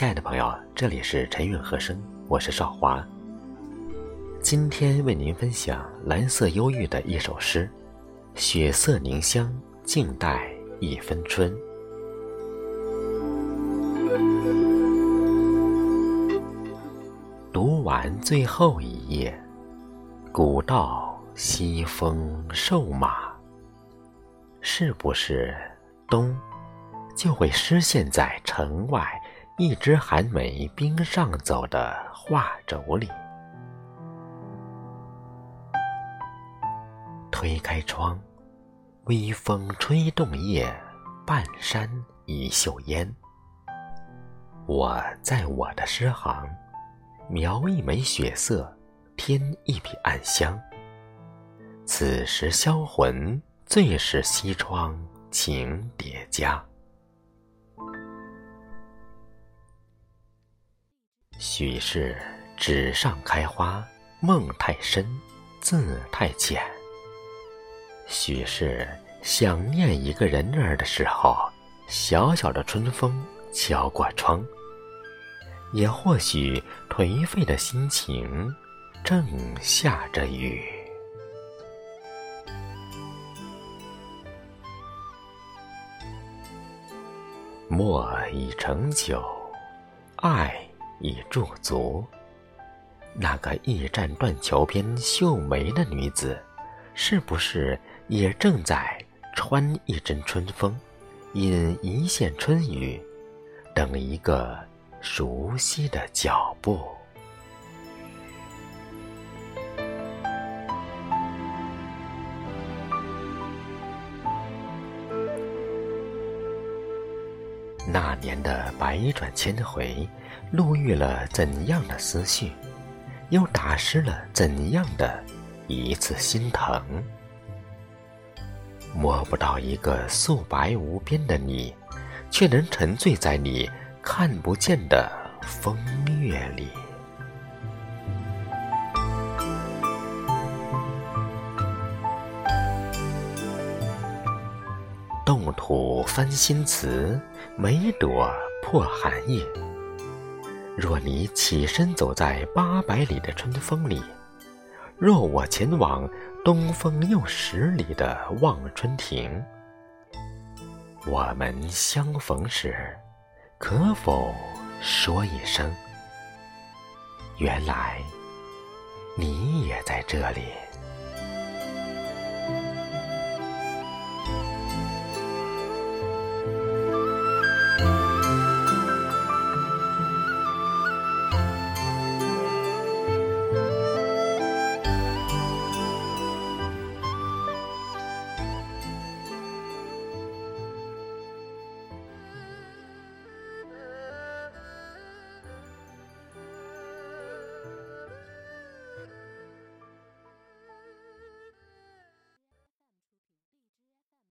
亲爱的朋友，这里是晨韵和声，我是少华。今天为您分享蓝色忧郁的一首诗：雪色凝香，静待一分春。读完最后一页，古道西风瘦马，是不是冬就会失陷在城外一枝寒梅冰上走的画轴里？推开窗，微风吹动叶，半山一袖烟。我在我的诗行。描一枚雪色，添一笔暗香。此时销魂，最是西窗情叠加。许是纸上开花，梦太深，字太浅。许是想念一个人儿的时候，小小的春风敲过窗。也或许颓废的心情正下着雨。墨已成酒，爱已驻足。那个驿站断桥边秀眉的女子，是不是也正在穿一阵春风，引一线春雨，等一个？熟悉的脚步。那年的百转千回，路遇了怎样的思绪，又打湿了怎样的一次心疼？摸不到一个素白无边的你，却能沉醉在你。看不见的风月里，冻土翻新词，每朵破寒叶。若你起身走在八百里的春风里，若我前往东风又十里的望春亭，我们相逢时。可否说一声？原来你也在这里。